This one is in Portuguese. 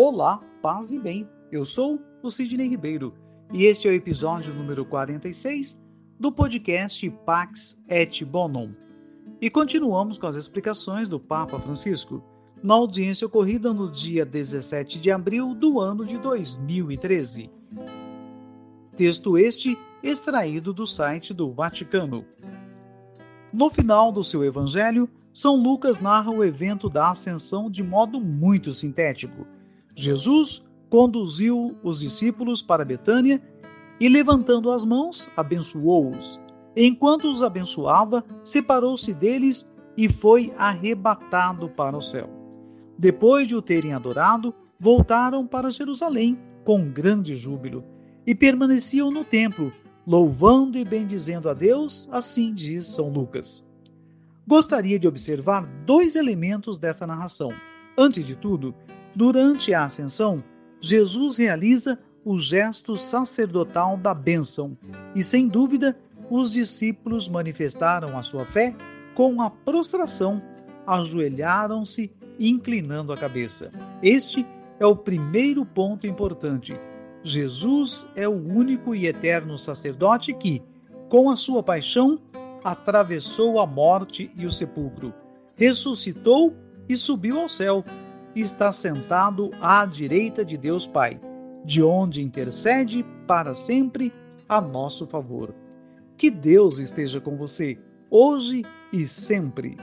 Olá, paz e bem. Eu sou o Sidney Ribeiro e este é o episódio número 46 do podcast Pax et Bonum. E continuamos com as explicações do Papa Francisco na audiência ocorrida no dia 17 de abril do ano de 2013. Texto este extraído do site do Vaticano. No final do seu evangelho, São Lucas narra o evento da ascensão de modo muito sintético Jesus conduziu os discípulos para Betânia e, levantando as mãos, abençoou-os. Enquanto os abençoava, separou-se deles e foi arrebatado para o céu. Depois de o terem adorado, voltaram para Jerusalém com grande júbilo e permaneciam no templo, louvando e bendizendo a Deus, assim diz São Lucas. Gostaria de observar dois elementos dessa narração. Antes de tudo, Durante a ascensão, Jesus realiza o gesto sacerdotal da bênção e, sem dúvida, os discípulos manifestaram a sua fé com a prostração, ajoelharam-se inclinando a cabeça. Este é o primeiro ponto importante. Jesus é o único e eterno sacerdote que, com a sua paixão, atravessou a morte e o sepulcro, ressuscitou e subiu ao céu está sentado à direita de Deus Pai, de onde intercede para sempre a nosso favor. Que Deus esteja com você, hoje e sempre.